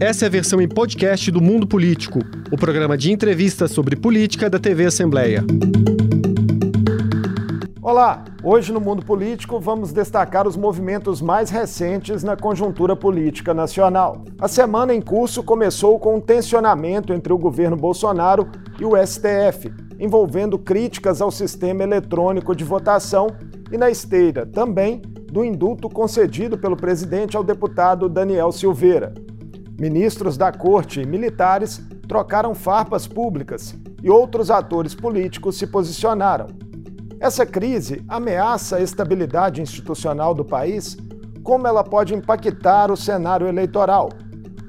Essa é a versão em podcast do Mundo Político, o programa de entrevistas sobre política da TV Assembleia. Olá! Hoje no Mundo Político vamos destacar os movimentos mais recentes na conjuntura política nacional. A semana em curso começou com um tensionamento entre o governo Bolsonaro e o STF, envolvendo críticas ao sistema eletrônico de votação e na esteira também do indulto concedido pelo presidente ao deputado Daniel Silveira. Ministros da corte e militares trocaram farpas públicas e outros atores políticos se posicionaram. Essa crise ameaça a estabilidade institucional do país, como ela pode impactar o cenário eleitoral,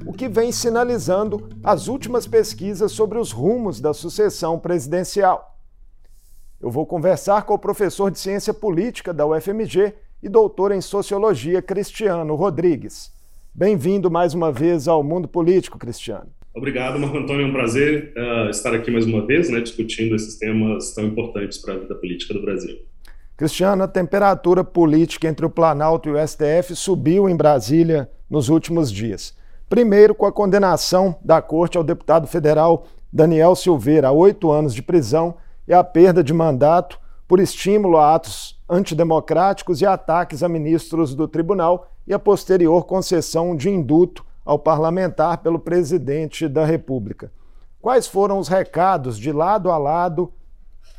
o que vem sinalizando as últimas pesquisas sobre os rumos da sucessão presidencial. Eu vou conversar com o professor de Ciência Política da UFMG e doutor em Sociologia Cristiano Rodrigues. Bem-vindo mais uma vez ao Mundo Político, Cristiano. Obrigado, Marco Antônio. É um prazer uh, estar aqui mais uma vez, né, discutindo esses temas tão importantes para a vida política do Brasil. Cristiano, a temperatura política entre o Planalto e o STF subiu em Brasília nos últimos dias. Primeiro, com a condenação da Corte ao deputado federal Daniel Silveira a oito anos de prisão e a perda de mandato por estímulo a atos antidemocráticos e ataques a ministros do tribunal e a posterior concessão de induto ao parlamentar pelo presidente da República. Quais foram os recados de lado a lado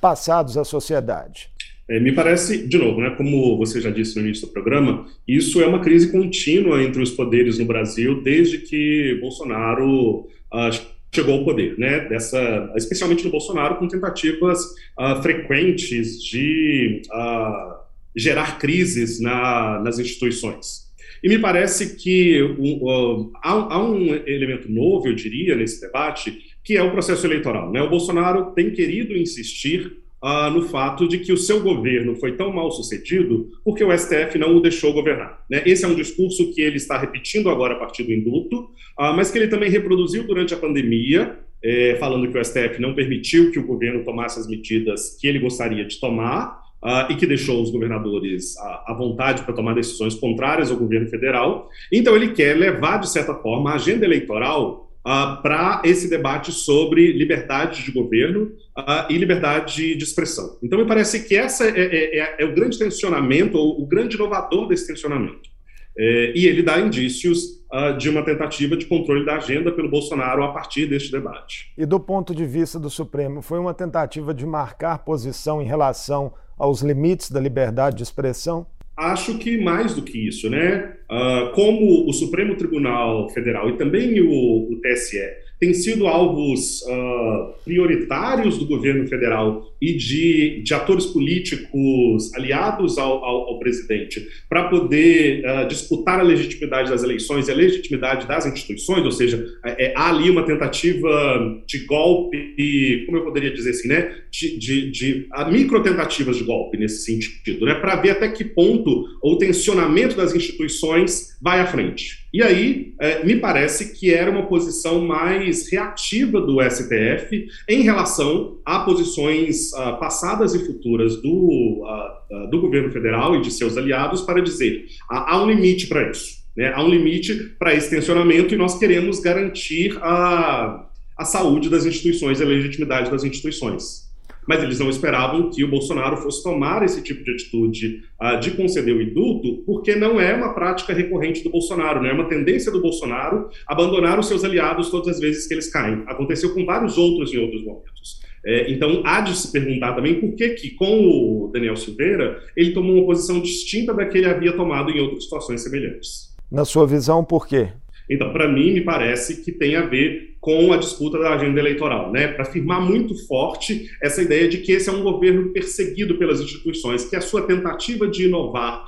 passados à sociedade? É, me parece, de novo, né, como você já disse no início do programa, isso é uma crise contínua entre os poderes no Brasil desde que Bolsonaro ah, chegou ao poder, né? Dessa, especialmente no Bolsonaro, com tentativas ah, frequentes de ah, gerar crises na, nas instituições. E me parece que uh, há, há, um elemento novo, eu diria, nesse debate, que é o processo eleitoral. Né? O Bolsonaro tem querido insistir uh, no fato de que o seu governo foi tão mal sucedido porque o STF não o deixou governar. Né? Esse é um discurso que ele está repetindo agora a partir do indulto, uh, mas que ele também reproduziu durante a pandemia, eh, falando que o STF não permitiu que o governo tomasse as medidas que ele gostaria de tomar uh, e que deixou os governadores à, à vontade para tomar decisões contrárias ao governo federal. Então, ele quer levar, de certa forma, a agenda eleitoral Uh, para esse debate sobre liberdade de governo uh, e liberdade de expressão. Então, me parece que essa é, é, é, é o grande tensionamento, ou o grande inovador desse tensionamento. É, e ele dá indícios uh, de uma tentativa de controle da agenda pelo Bolsonaro a partir deste debate. E do ponto de vista do Supremo, foi uma tentativa de marcar posição em relação aos limites da liberdade de expressão? Acho que mais do que isso, né? Uh, como o Supremo Tribunal Federal e também o, o TSE têm sido alvos uh, prioritários do governo federal e de, de atores políticos aliados ao, ao, ao presidente para poder uh, disputar a legitimidade das eleições e a legitimidade das instituições, ou seja, é, é, há ali uma tentativa de golpe, como eu poderia dizer assim, né, de, de, de micro tentativas de golpe nesse sentido, né, para ver até que ponto o tensionamento das instituições vai à frente. E aí, é, me parece que era uma posição mais reativa do STF em relação a posições uh, passadas e futuras do, uh, do governo federal e de seus aliados para dizer há um limite para isso. Né? Há um limite para esse tensionamento e nós queremos garantir a, a saúde das instituições e a legitimidade das instituições mas eles não esperavam que o Bolsonaro fosse tomar esse tipo de atitude uh, de conceder o indulto, porque não é uma prática recorrente do Bolsonaro, não é uma tendência do Bolsonaro abandonar os seus aliados todas as vezes que eles caem. Aconteceu com vários outros em outros momentos. É, então, há de se perguntar também por que, que, com o Daniel Silveira, ele tomou uma posição distinta da que ele havia tomado em outras situações semelhantes. Na sua visão, por quê? Então, para mim, me parece que tem a ver com a disputa da agenda eleitoral, né? Para afirmar muito forte essa ideia de que esse é um governo perseguido pelas instituições, que a sua tentativa de inovar,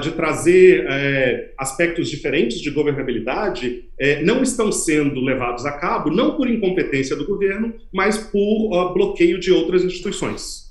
de trazer uh, aspectos diferentes de governabilidade, uh, não estão sendo levados a cabo, não por incompetência do governo, mas por bloqueio de outras instituições.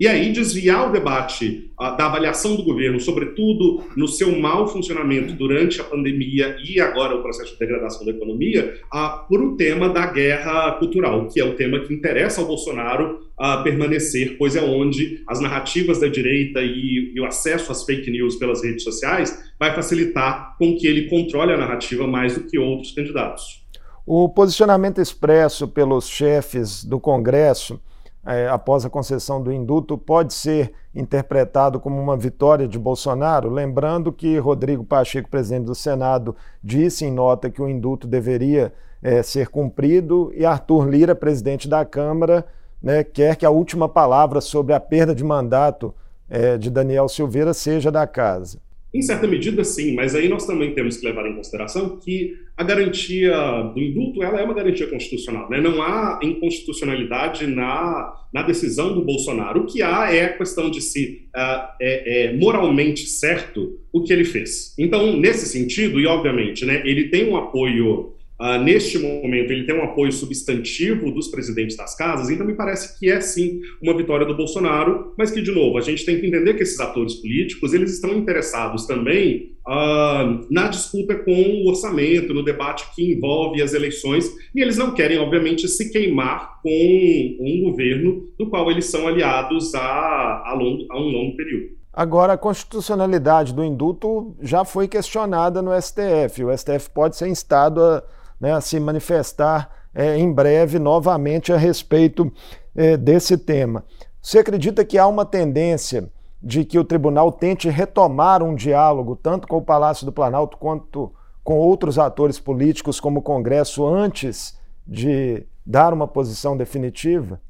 E aí desviar o debate uh, da avaliação do governo, sobretudo no seu mau funcionamento durante a pandemia e agora o processo de degradação da economia, uh, por um tema da guerra cultural, que é o tema que interessa ao Bolsonaro uh, permanecer, pois é onde as narrativas da direita e, e o acesso às fake news pelas redes sociais vai facilitar com que ele controle a narrativa mais do que outros candidatos. O posicionamento expresso pelos chefes do Congresso é, após a concessão do induto pode ser interpretado como uma vitória de Bolsonaro, lembrando que Rodrigo Pacheco, presidente do Senado, disse em nota que o induto deveria é, ser cumprido e Arthur Lira, presidente da Câmara, né, quer que a última palavra sobre a perda de mandato é, de Daniel Silveira seja da casa. Em certa medida, sim, mas aí nós também temos que levar em consideração que a garantia do indulto ela é uma garantia constitucional. Né? Não há inconstitucionalidade na, na decisão do Bolsonaro. O que há é a questão de se uh, é, é, moralmente certo o que ele fez. Então, nesse sentido, e obviamente, né, ele tem um apoio Uh, neste momento, ele tem um apoio substantivo dos presidentes das casas, então me parece que é sim uma vitória do Bolsonaro, mas que, de novo, a gente tem que entender que esses atores políticos eles estão interessados também uh, na disputa com o orçamento, no debate que envolve as eleições, e eles não querem, obviamente, se queimar com um governo do qual eles são aliados a, a, longo, a um longo período. Agora, a constitucionalidade do indulto já foi questionada no STF. O STF pode ser instado a né, se manifestar é, em breve novamente a respeito é, desse tema. Você acredita que há uma tendência de que o tribunal tente retomar um diálogo, tanto com o Palácio do Planalto quanto com outros atores políticos, como o Congresso, antes de dar uma posição definitiva?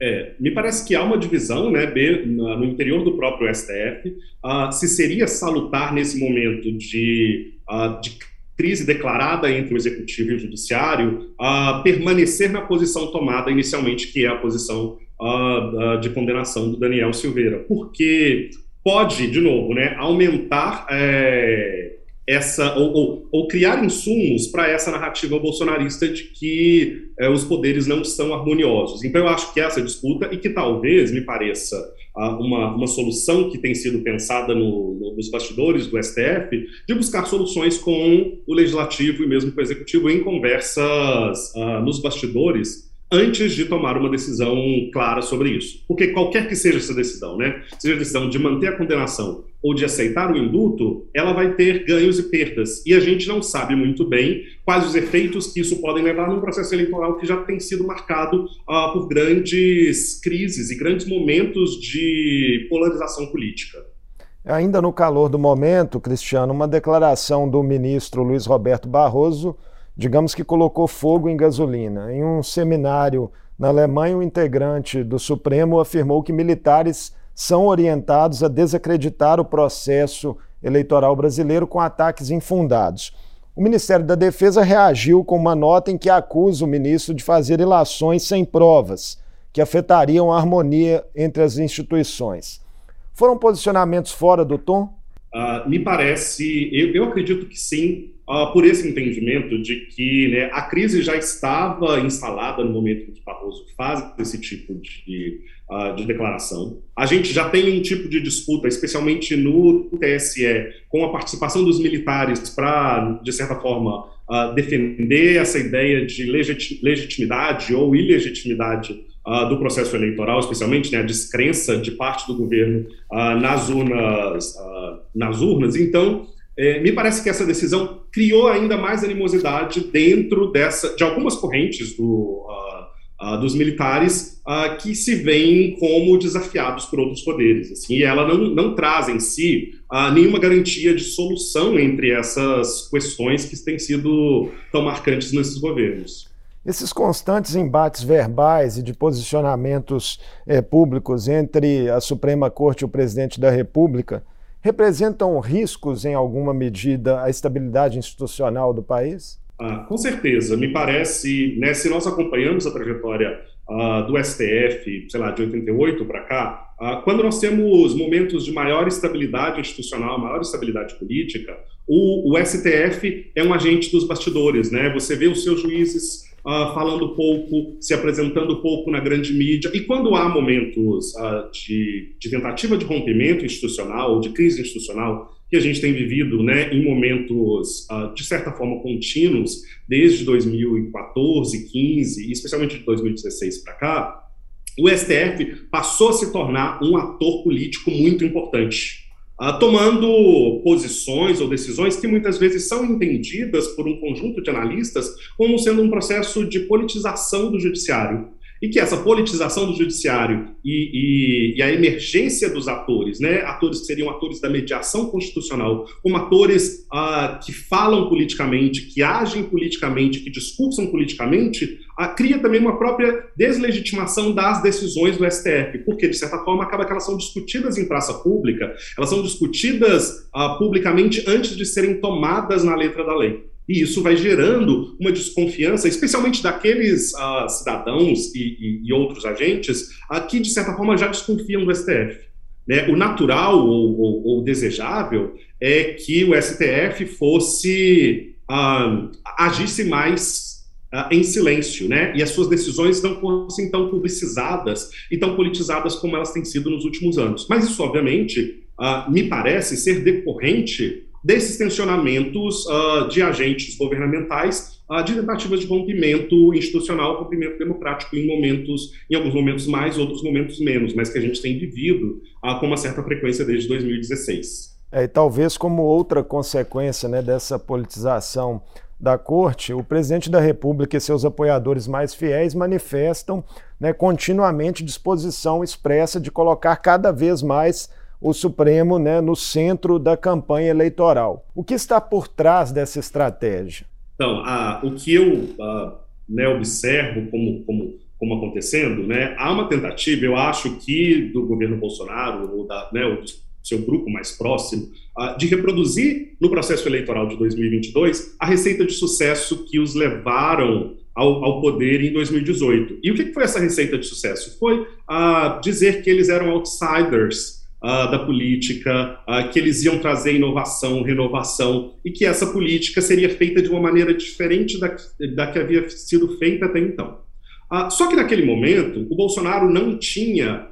É, me parece que há uma divisão né, no interior do próprio STF. Uh, se seria salutar nesse momento de, uh, de crise declarada entre o executivo e o judiciário, a permanecer na posição tomada inicialmente, que é a posição uh, de condenação do Daniel Silveira, porque pode, de novo, né, aumentar é, essa ou, ou, ou, criar insumos para essa narrativa bolsonarista de que é, os poderes não estão harmoniosos. Então, eu acho que essa disputa e que talvez me pareça uma, uma solução que tem sido pensada no, no, nos bastidores do STF, de buscar soluções com o legislativo e mesmo com o executivo em conversas uh, nos bastidores antes de tomar uma decisão clara sobre isso. Porque qualquer que seja essa decisão, né, seja a decisão de manter a condenação ou de aceitar o indulto, ela vai ter ganhos e perdas. E a gente não sabe muito bem quais os efeitos que isso podem levar num processo eleitoral que já tem sido marcado uh, por grandes crises e grandes momentos de polarização política. Ainda no calor do momento, Cristiano, uma declaração do ministro Luiz Roberto Barroso digamos que colocou fogo em gasolina. Em um seminário na Alemanha, um integrante do Supremo afirmou que militares são orientados a desacreditar o processo eleitoral brasileiro com ataques infundados. O Ministério da Defesa reagiu com uma nota em que acusa o ministro de fazer ilações sem provas, que afetariam a harmonia entre as instituições. Foram posicionamentos fora do tom? Uh, me parece, eu, eu acredito que sim, uh, por esse entendimento de que né, a crise já estava instalada no momento em que Barroso faz esse tipo de, uh, de declaração. A gente já tem um tipo de disputa, especialmente no TSE, com a participação dos militares para, de certa forma, uh, defender essa ideia de legitimidade ou ilegitimidade do processo eleitoral, especialmente né, a descrença de parte do governo nas urnas, nas urnas. Então, é, me parece que essa decisão criou ainda mais animosidade dentro dessa, de algumas correntes do, uh, uh, dos militares uh, que se veem como desafiados por outros poderes. Assim, e ela não, não traz em si nenhuma garantia de solução entre essas questões que têm sido tão marcantes nesses governos. Esses constantes embates verbais e de posicionamentos eh, públicos entre a Suprema Corte e o presidente da República representam riscos, em alguma medida, à estabilidade institucional do país? Ah, com certeza. Me parece, né, se nós acompanhamos a trajetória ah, do STF, sei lá, de 88 para cá, quando nós temos momentos de maior estabilidade institucional, maior estabilidade política, o, o STF é um agente dos bastidores, né? Você vê os seus juízes uh, falando pouco, se apresentando pouco na grande mídia. E quando há momentos uh, de, de, tentativa de rompimento institucional, de crise institucional, que a gente tem vivido né, em momentos, uh, de certa forma, contínuos, desde 2014, 15 e especialmente de 2016 para cá, o STF passou a se tornar um ator político muito importante. uh, tomando posições ou decisões que muitas vezes são entendidas por um conjunto de analistas como sendo um processo de politização do judiciário e que essa politização do judiciário e, e, e, a emergência dos atores, né, atores que seriam atores da mediação constitucional, como atores ah, que falam politicamente, que agem politicamente, que discursam politicamente, ah, cria também uma própria deslegitimação das decisões do STF, porque, de certa forma, acaba que elas são discutidas em praça pública, elas são discutidas ah, publicamente antes de serem tomadas na letra da lei. E isso vai gerando uma desconfiança, especialmente daqueles uh, cidadãos e, e, e, outros agentes uh, que, de certa forma, já desconfiam do STF. Né? O natural ou, ou, ou, desejável é que o STF fosse uh, agisse mais em silêncio, né? E as suas decisões não fossem tão publicizadas e tão politizadas como elas têm sido nos últimos anos. Mas isso, obviamente, me parece ser decorrente desses tensionamentos uh, de agentes governamentais, uh, de tentativas de rompimento institucional, rompimento democrático em momentos, em alguns momentos mais, outros momentos menos, mas que a gente tem vivido uh, com uma certa frequência desde 2016. É, e talvez como outra consequência né, dessa politização da corte, o presidente da República e seus apoiadores mais fiéis manifestam né, continuamente disposição expressa de colocar cada vez mais o Supremo né, no centro da campanha eleitoral. O que está por trás dessa estratégia? Então, a, o que eu a, né, observo como, como, como acontecendo, né, há uma tentativa, eu acho que do governo Bolsonaro, ou, da, né, do seu grupo mais próximo, de reproduzir no processo eleitoral de 2022 a receita de sucesso que os levaram ao, ao, poder em 2018. E o que foi essa receita de sucesso? Foi uh, dizer que eles eram outsiders uh, da política, uh, que eles iam trazer inovação, renovação, e que essa política seria feita de uma maneira diferente da, da que havia sido feita até então. Uh, só que naquele momento, o Bolsonaro não tinha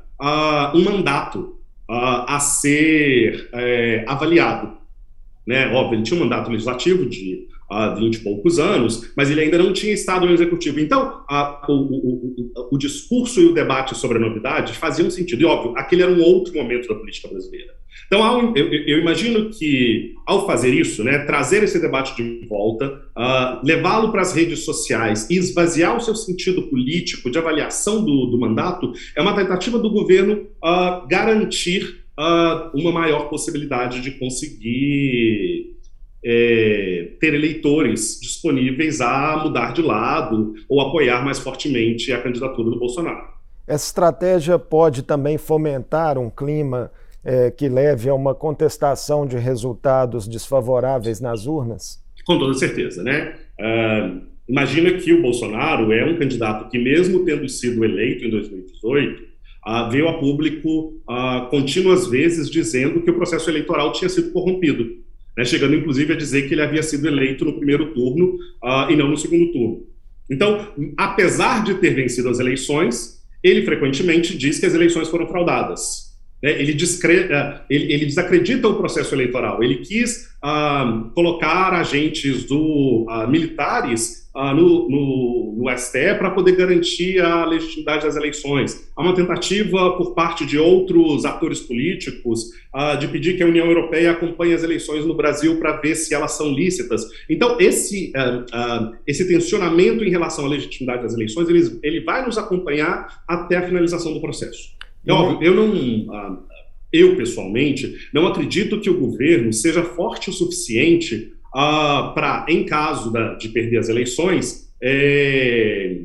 um mandato a ser é, avaliado. Né? Óbvio, ele tinha um mandato legislativo de há 20 e poucos anos, mas ele ainda não tinha estado no executivo. Então, a, o, o, o, o, discurso e o debate sobre a novidade faziam sentido. E, óbvio, aquele era um outro momento da política brasileira. Então, ao, eu, eu, imagino que, ao fazer isso, né, trazer esse debate de volta, uh, levá-lo para as redes sociais e esvaziar o seu sentido político de avaliação do, do mandato, é uma tentativa do governo uh, garantir uh, uma maior possibilidade de conseguir é, ter eleitores disponíveis a mudar de lado ou apoiar mais fortemente a candidatura do Bolsonaro. Essa estratégia pode também fomentar um clima é, que leve a uma contestação de resultados desfavoráveis nas urnas? Com toda certeza, né? Uh, imagina que o Bolsonaro é um candidato que, mesmo tendo sido eleito em 2018, uh, veio a público uh, contínuas vezes dizendo que o processo eleitoral tinha sido corrompido né, chegando inclusive a dizer que ele havia sido eleito no primeiro turno uh, e não no segundo turno. Então, apesar de ter vencido as eleições, ele frequentemente diz que as eleições foram fraudadas. Né? Ele, discre... Uh, ele, ele, desacredita o processo eleitoral. Ele quis uh, colocar agentes do militares ah, no, no, no, STE para poder garantir a legitimidade das eleições. Há uma tentativa por parte de outros atores políticos ah, de pedir que a União Europeia acompanhe as eleições no Brasil para ver se elas são lícitas. Então, esse, ah, ah, esse tensionamento em relação à legitimidade das eleições, ele, ele vai nos acompanhar até a finalização do processo. É óbvio, eu não ah, eu, pessoalmente, não acredito que o governo seja forte o suficiente uh, para, em caso da, de perder as eleições, é,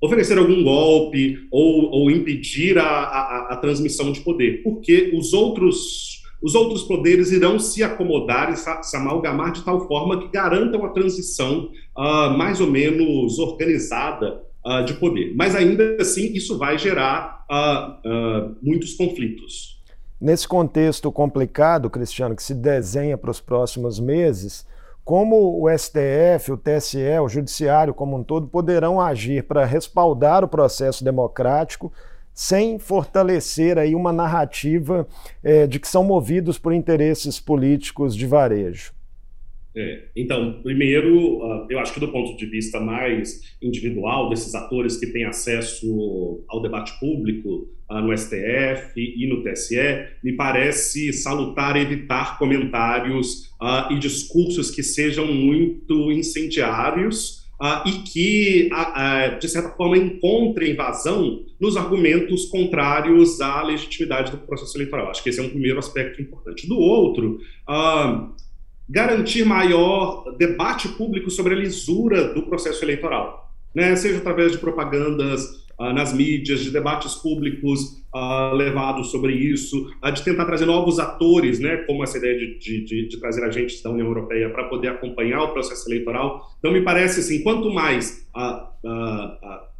oferecer algum golpe ou, ou impedir a, a, a, transmissão de poder, porque os outros os outros poderes irão se acomodar e se amalgamar de tal forma que garantam a transição uh, mais ou menos organizada uh, de poder. Mas ainda assim, isso vai gerar uh, muitos conflitos. Nesse contexto complicado, Cristiano, que se desenha para os próximos meses, como o STF, o TSE, o Judiciário como um todo poderão agir para respaldar o processo democrático sem fortalecer aí uma narrativa é, de que são movidos por interesses políticos de varejo? É, então, primeiro, uh, eu acho que do ponto de vista mais individual desses atores que têm acesso ao debate público uh, no STF e no TSE, me parece salutar evitar comentários uh, e discursos que sejam muito incendiários e que, de certa forma, encontrem vazão nos argumentos contrários à legitimidade do processo eleitoral. Acho que esse é um primeiro aspecto importante. Do outro, garantir maior debate público sobre a lisura do processo eleitoral, né? seja através de propagandas uh, nas mídias, de debates públicos uh, levados sobre isso, uh, de tentar trazer novos atores, né? como essa ideia de, de, de, de trazer agentes da União Europeia para poder acompanhar o processo eleitoral. Então, me parece assim, quanto mais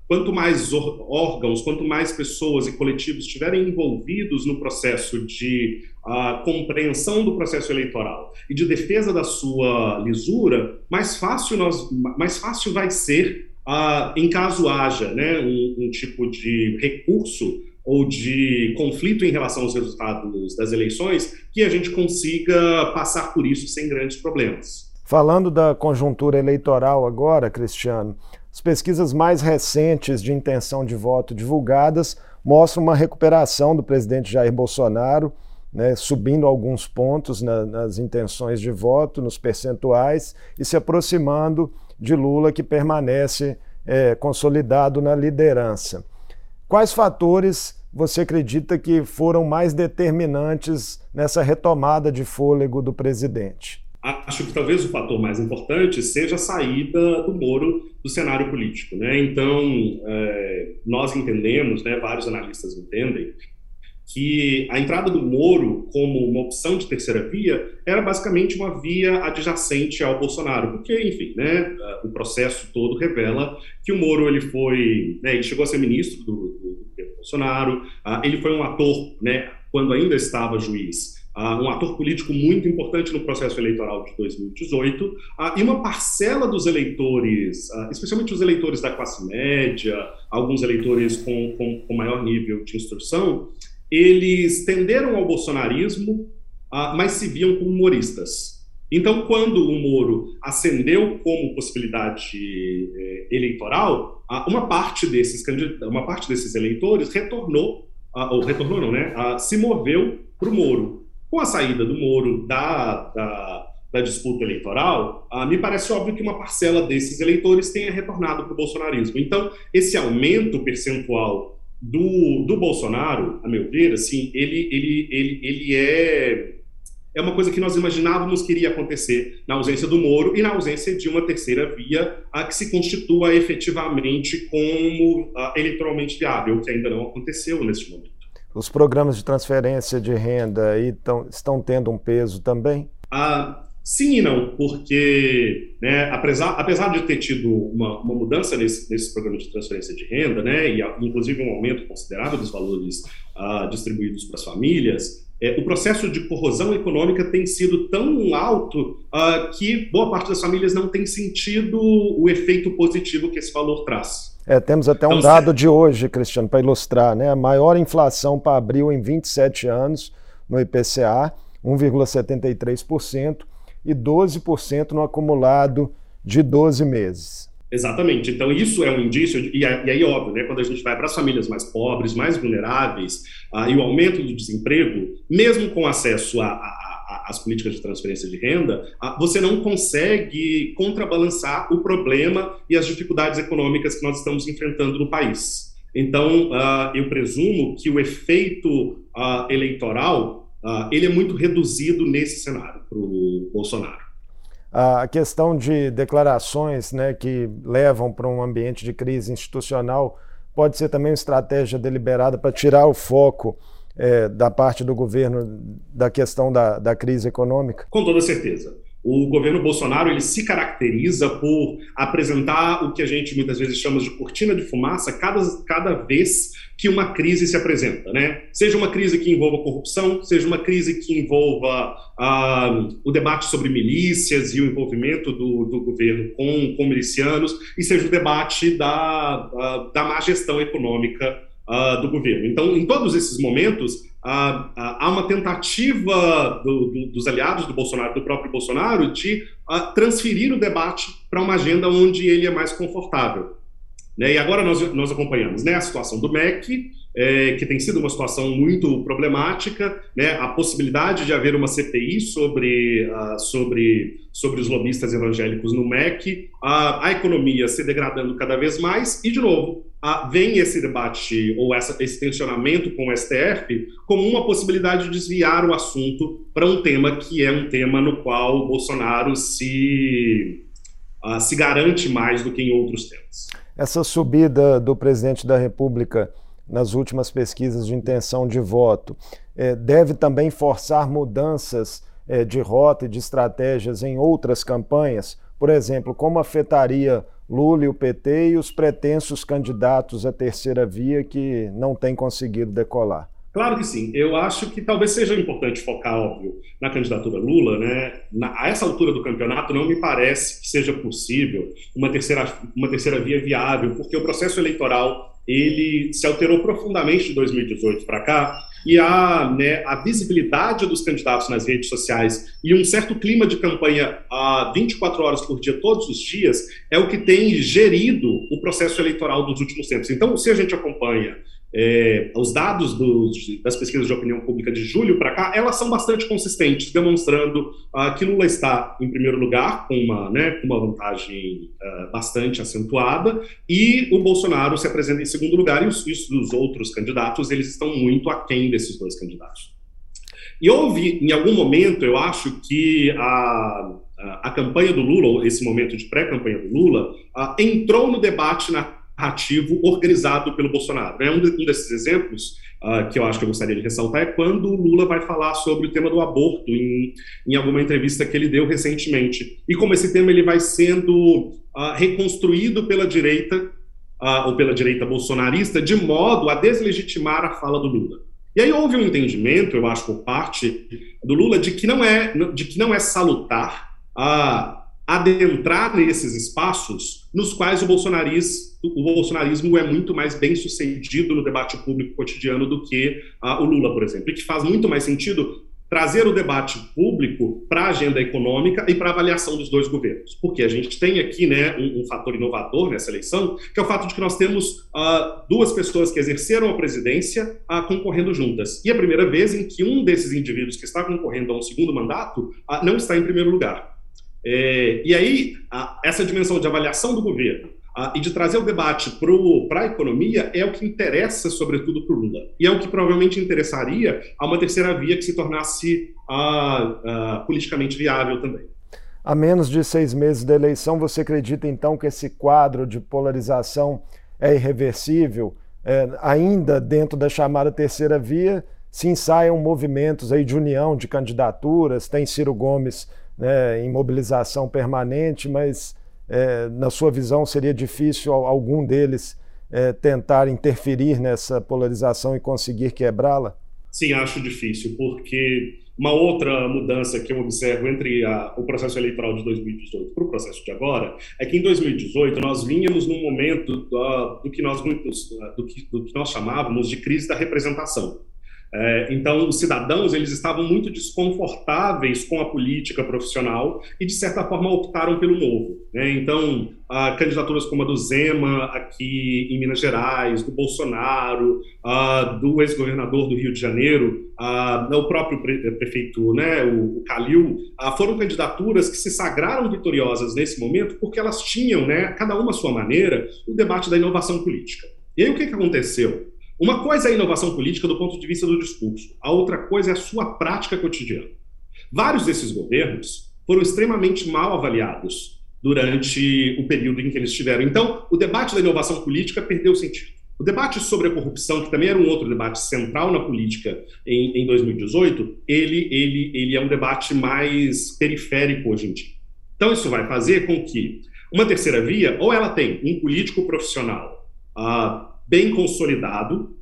quanto mais órgãos, quanto mais pessoas e coletivos estiverem envolvidos no processo de uh, compreensão do processo eleitoral e de defesa da sua lisura, mais fácil, nós, mais fácil vai ser, uh, em caso haja né, um, um tipo de recurso ou de conflito em relação aos resultados das eleições, que a gente consiga passar por isso sem grandes problemas. Falando da conjuntura eleitoral agora, Cristiano, as pesquisas mais recentes de intenção de voto divulgadas mostram uma recuperação do presidente Jair Bolsonaro, né, subindo alguns pontos na, nas intenções de voto, nos percentuais, e se aproximando de Lula, que permanece é, consolidado na liderança. Quais fatores você acredita que foram mais determinantes nessa retomada de fôlego do presidente? Acho que talvez o fator mais importante seja a saída do Moro do cenário político. Né? Então, é, nós entendemos, né, vários analistas entendem, que a entrada do Moro como uma opção de terceira via era basicamente uma via adjacente ao Bolsonaro, porque, enfim, né, o processo todo revela que o Moro ele foi, né, ele chegou a ser ministro do, do, do Bolsonaro, uh, ele foi um ator, né, quando ainda estava juiz, um ator político muito importante no processo eleitoral de 2018, uh, ah, e uma parcela dos eleitores, uh, especialmente os eleitores da classe média, alguns eleitores com, com, com maior nível de instrução, eles tenderam ao bolsonarismo, mas se viam como humoristas. Então, quando o Moro ascendeu como possibilidade eh, eleitoral, uma parte desses uma parte desses eleitores retornou, ou retornou não, né, se moveu para o Moro. Com a saída do Moro da, da, da disputa eleitoral, ah, me parece óbvio que uma parcela desses eleitores tenha retornado para o bolsonarismo. Então, esse aumento percentual do, do Bolsonaro, a meu ver, assim, ele, ele, ele, ele é, é uma coisa que nós imaginávamos que iria acontecer na ausência do Moro e na ausência de uma terceira via a que se constitua efetivamente como uh, eleitoralmente viável, que ainda não aconteceu neste momento. Os programas de transferência de renda aí tão, estão tendo um peso também? Ah, sim e não, porque né, apesar, apesar de ter tido uma, uma mudança nesse, nesse programa de transferência de renda, né, e inclusive um aumento considerável dos valores ah, distribuídos para as famílias, é, o processo de corrosão econômica tem sido tão alto uh, que boa parte das famílias não tem sentido o efeito positivo que esse valor traz. É, temos até um então, dado de hoje, Cristiano, para ilustrar, né? A maior inflação para abril em 27 anos no IPCA, 1,73%, e 12% no acumulado de 12 meses. Exatamente. Então, isso é um indício, de, e, aí, óbvio, né, quando a gente vai para as famílias mais pobres, mais vulneráveis, uh, e o aumento do desemprego, mesmo com acesso a, a as políticas de transferência de renda, você não consegue contrabalançar o problema e as dificuldades econômicas que nós estamos enfrentando no país. Então, eu presumo que o efeito eleitoral ele é muito reduzido nesse cenário para o Bolsonaro. A questão de declarações né, que levam para um ambiente de crise institucional pode ser também uma estratégia deliberada para tirar o foco é, da parte do governo da questão da, da crise econômica? Com toda certeza. O governo Bolsonaro ele se caracteriza por apresentar o que a gente muitas vezes chama de cortina de fumaça cada, cada vez que uma crise se apresenta, né? Seja uma crise que envolva corrupção, seja uma crise que envolva uh, o debate sobre milícias e o envolvimento do, do governo com, com milicianos, e seja o debate da, da, da má gestão econômica uh, do governo. Então, em todos esses momentos, uh, há uma tentativa do, do, dos aliados do Bolsonaro, do próprio Bolsonaro, de transferir o debate para uma agenda onde ele é mais confortável. Né? E agora nós, nós acompanhamos né, a situação do MEC, é, que tem sido uma situação muito problemática, né, a possibilidade de haver uma CPI sobre, uh, sobre, sobre os lobistas evangélicos no MEC, uh, a economia se degradando cada vez mais, e, de novo, uh, vem esse debate ou essa, esse tensionamento com o STF como uma possibilidade de desviar o assunto para um tema que é um tema no qual o Bolsonaro se, uh, se garante mais do que em outros temas. Essa subida do presidente da República nas últimas pesquisas de intenção de voto, é, deve também forçar mudanças é, de rota e de estratégias em outras campanhas? Por exemplo, como afetaria Lula e o PT e os pretensos candidatos à terceira via que não têm conseguido decolar? Claro que sim. Eu acho que talvez seja importante focar, óbvio, na candidatura Lula, né? Na, a essa altura do campeonato, não me parece que seja possível uma terceira, uma terceira via viável, porque o processo eleitoral ele se alterou profundamente de 2018 para cá e a, né, a visibilidade dos candidatos nas redes sociais e um certo clima de campanha a 24 horas por dia, todos os dias, é o que tem gerido o processo eleitoral dos últimos tempos. Então, se a gente acompanha é, os dados dos, das pesquisas de opinião pública de julho para cá, elas são bastante consistentes, demonstrando uh, que Lula está em primeiro lugar, com uma, né, uma vantagem uh, bastante acentuada, e o Bolsonaro se apresenta em segundo lugar, e os, os outros candidatos eles estão muito aquém desses dois candidatos. E houve, em algum momento, eu acho que a, a, a campanha do Lula, esse momento de pré-campanha do Lula, uh, entrou no debate na narrativo organizado pelo Bolsonaro. Né? Um, um desses exemplos uh, que eu acho que eu gostaria de ressaltar é quando o Lula vai falar sobre o tema do aborto em, em alguma entrevista que ele deu recentemente. E como esse tema ele vai sendo uh, reconstruído pela direita, uh, ou pela direita bolsonarista, de modo a deslegitimar a fala do Lula. E aí houve um entendimento, eu acho, por parte do Lula, de que não é, de que não é salutar a adentrar nesses espaços nos quais o bolsonarismo, o bolsonarismo é muito mais bem sucedido no debate público cotidiano do que uh, o Lula, por exemplo, e que faz muito mais sentido trazer o debate público para a agenda econômica e para a avaliação dos dois governos. Porque a gente tem aqui né, um, um, fator inovador nessa eleição, que é o fato de que nós temos uh, duas pessoas que exerceram a presidência uh, concorrendo juntas. E é a primeira vez em que um desses indivíduos que está concorrendo a um segundo mandato uh, não está em primeiro lugar. É, e aí, a, essa dimensão de avaliação do governo a, e de trazer o debate para a economia é o que interessa, sobretudo, para o Lula. E é o que provavelmente interessaria a uma terceira via que se tornasse a, politicamente viável também. A menos de seis meses da eleição, você acredita então que esse quadro de polarização é irreversível? É, ainda dentro da chamada terceira via, se ensaiam movimentos aí de união de candidaturas, tem Ciro Gomes né, em mobilização permanente, mas é, na sua visão seria difícil algum deles é, tentar interferir nessa polarização e conseguir quebrá-la? Sim, acho difícil, porque uma outra mudança que eu observo entre a, o processo eleitoral de 2018 para o processo de agora é que em 2018 nós vínhamos num momento do, do que nós muitos do que, do que nós chamávamos de crise da representação. É, então, os cidadãos eles estavam muito desconfortáveis com a política profissional e, de certa forma, optaram pelo novo. Né? Então, candidaturas como a do Zema aqui em Minas Gerais, do Bolsonaro, do ex-governador do Rio de Janeiro, a, o próprio pre prefeito, né, o, o Calil, foram candidaturas que se sagraram vitoriosas nesse momento porque elas tinham, né, cada uma à sua maneira, o debate da inovação política. E aí o que, que aconteceu? Uma coisa é a inovação política do ponto de vista do discurso, a outra coisa é a sua prática cotidiana. Vários desses governos foram extremamente mal avaliados durante o período em que eles estiveram. Então, o debate da inovação política perdeu sentido. O debate sobre a corrupção, que também era um outro debate central na política em, em 2018, ele, ele, ele é um debate mais periférico hoje em dia. Então, isso vai fazer com que uma terceira via, ou ela tem um político profissional uh, bem consolidado,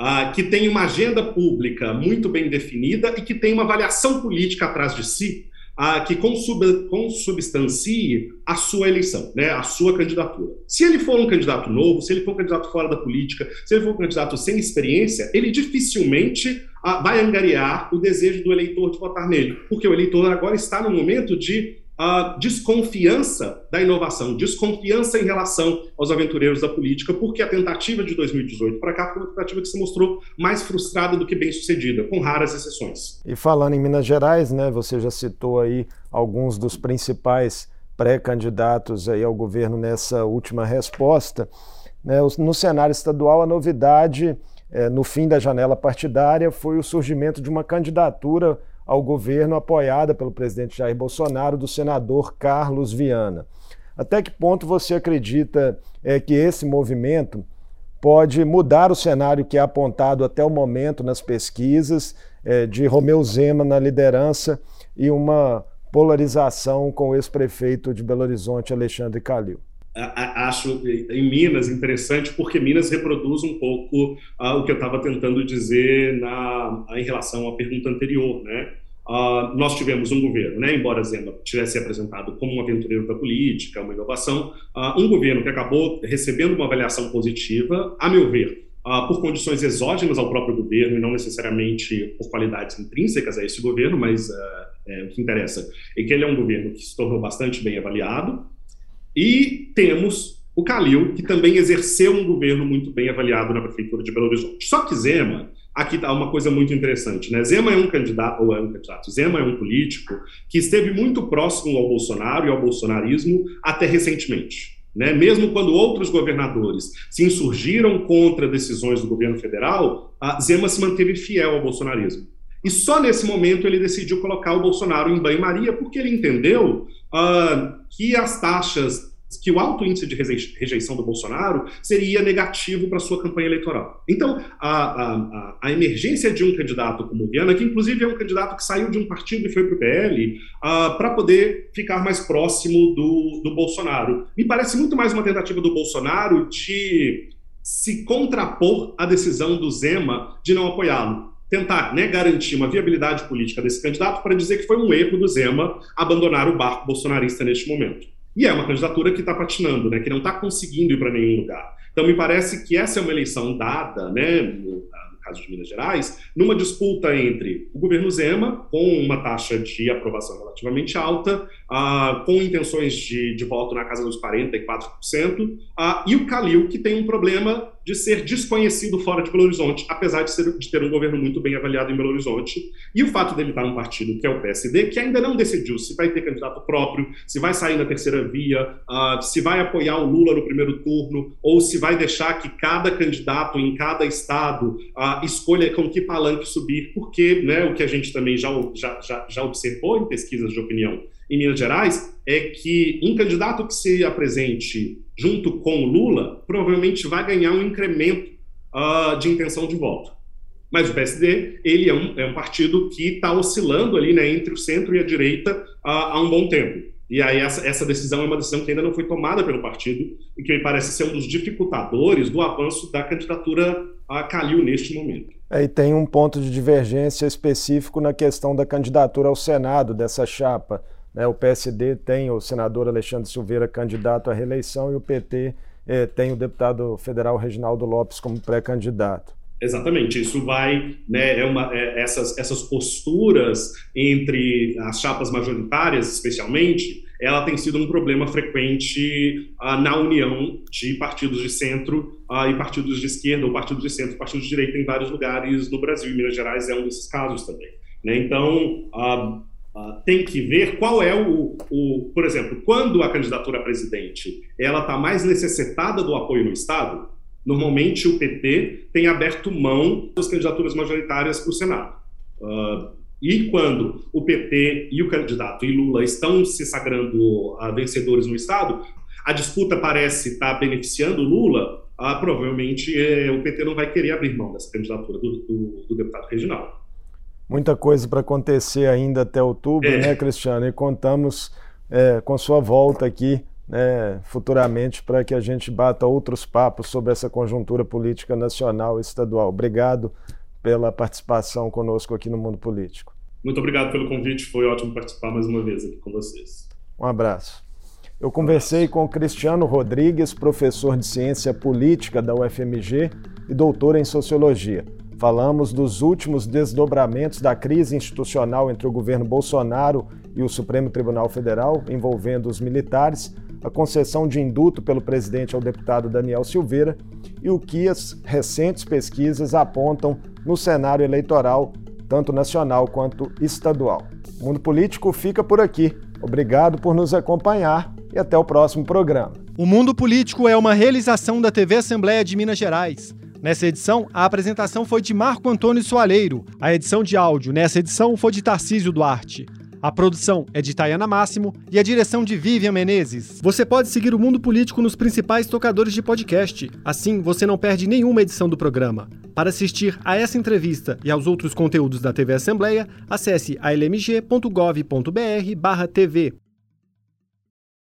uh, que tem uma agenda pública muito bem definida e que tem uma avaliação política atrás de si ah, que consub, consubstancie a sua eleição, né, a sua candidatura. Se ele for um candidato novo, se ele for um candidato fora da política, se ele for um candidato sem experiência, ele dificilmente ah, vai angariar o desejo do eleitor de votar nele, porque o eleitor agora está no momento de a desconfiança da inovação, desconfiança em relação aos aventureiros da política, porque a tentativa de 2018 para cá foi uma tentativa que se mostrou mais frustrada do que bem sucedida, com raras exceções. E falando em Minas Gerais, né, você já citou aí alguns dos principais pré-candidatos aí ao governo nessa última resposta. Né, no cenário estadual, a novidade é, no fim da janela partidária foi o surgimento de uma candidatura ao governo apoiada pelo presidente Jair Bolsonaro, do senador Carlos Viana. Até que ponto você acredita é, que esse movimento pode mudar o cenário que é apontado até o momento nas pesquisas é, de Romeu Zema na liderança e uma polarização com o ex-prefeito de Belo Horizonte, Alexandre Calil? Acho em Minas interessante porque Minas reproduz um pouco uh, o que eu estava tentando dizer na, em relação à pergunta anterior, né? Uh, nós tivemos um governo, né, embora Zema tivesse apresentado como um aventureiro da política, uma inovação, uh, um governo que acabou recebendo uma avaliação positiva, a meu ver, por condições exógenas ao próprio governo e não necessariamente por qualidades intrínsecas a esse governo, mas é, o que interessa é que ele é um governo que se tornou bastante bem avaliado, e temos o Calil, que também exerceu um governo muito bem avaliado na prefeitura de Belo Horizonte. Só que Zema, aqui está uma coisa muito interessante, né? Zema é um candidato, ou é um candidato, Zema é um político que esteve muito próximo ao Bolsonaro e ao bolsonarismo até recentemente. Né? Mesmo quando outros governadores se insurgiram contra decisões do governo federal, Zema se manteve fiel ao bolsonarismo. E só nesse momento ele decidiu colocar o Bolsonaro em banho-maria, porque ele entendeu uh, que as taxas, que o alto índice de rejeição do Bolsonaro seria negativo para sua campanha eleitoral. Então, a, a, a, emergência de um candidato como o Viana, que inclusive é um candidato que saiu de um partido e foi para o PL, uh, para poder ficar mais próximo do, do Bolsonaro. Me parece muito mais uma tentativa do Bolsonaro de se contrapor à decisão do Zema de não apoiá-lo tentar né, garantir uma viabilidade política desse candidato para dizer que foi um erro do Zema abandonar o barco bolsonarista neste momento. E é uma candidatura que está patinando, né, que não está conseguindo ir para nenhum lugar. Então, me parece que essa é uma eleição dada, né, no, no caso de Minas Gerais, numa disputa entre o governo Zema, com uma taxa de aprovação relativamente alta, ah, com intenções de, de voto na casa dos 44%, ah, e o Calil, que tem um problema de ser desconhecido fora de Belo Horizonte, apesar de, ser, de ter um governo muito bem avaliado em Belo Horizonte. E o fato dele estar num partido que é o PSD, que ainda não decidiu se vai ter candidato próprio, se vai sair na terceira via, uh, se vai apoiar o Lula no primeiro turno, ou se vai deixar que cada candidato em cada estado uh, escolha com que palanque subir, porque né, o que a gente também já, já, já, já observou em pesquisas de opinião em Minas Gerais é que um candidato que se apresente junto com Lula provavelmente vai ganhar um incremento uh, de intenção de voto. Mas o PSD ele é um, é um partido que está oscilando ali né, entre o centro e a direita uh, há um bom tempo. E aí essa, essa, decisão é uma decisão que ainda não foi tomada pelo partido e que me parece ser um dos dificultadores do avanço da candidatura a Calil neste momento. É, e tem um ponto de divergência específico na questão da candidatura ao Senado dessa chapa. Né? O PSD tem o senador Alexandre Silveira candidato à reeleição e o PT eh, tem o deputado federal Reginaldo Lopes como pré-candidato. Exatamente, isso vai, né, é uma, é, essas, essas posturas entre as chapas majoritárias, especialmente, ela tem sido um problema frequente uh, na união de partidos de centro uh, e partidos de esquerda, ou partidos de centro, partidos de direita em vários lugares no Brasil, e Minas Gerais é um desses casos também. Né? Então, uh, Uh, tem que ver qual é o, o, por exemplo, quando a candidatura a presidente ela está mais necessitada do apoio no Estado, normalmente o PT tem aberto mão das candidaturas majoritárias para o Senado. Uh, e quando o PT e o candidato e Lula estão se sagrando uh, vencedores no Estado, a disputa parece estar tá beneficiando Lula, provavelmente eh, o PT não vai querer abrir mão dessa candidatura do, do, do deputado regional. Muita coisa para acontecer ainda até outubro, é. né, Cristiano? E contamos é, com sua volta aqui né, futuramente para que a gente bata outros papos sobre essa conjuntura política nacional e estadual. Obrigado pela participação conosco aqui no Mundo Político. Muito obrigado pelo convite, foi ótimo participar mais uma vez aqui com vocês. Um abraço. Eu conversei com Cristiano Rodrigues, professor de Ciência Política da UFMG e doutor em Sociologia. Falamos dos últimos desdobramentos da crise institucional entre o governo Bolsonaro e o Supremo Tribunal Federal, envolvendo os militares, a concessão de induto pelo presidente ao deputado Daniel Silveira e o que as recentes pesquisas apontam no cenário eleitoral, tanto nacional quanto estadual. O Mundo Político fica por aqui. Obrigado por nos acompanhar e até o próximo programa. O Mundo Político é uma realização da TV Assembleia de Minas Gerais. Nessa edição, a apresentação foi de Marco Antônio Soaleiro. A edição de áudio nessa edição foi de Tarcísio Duarte. A produção é de Tayana Máximo e a direção de Vivian Menezes. Você pode seguir o Mundo Político nos principais tocadores de podcast. Assim, você não perde nenhuma edição do programa. Para assistir a essa entrevista e aos outros conteúdos da TV Assembleia, acesse almg.gov.br/tv.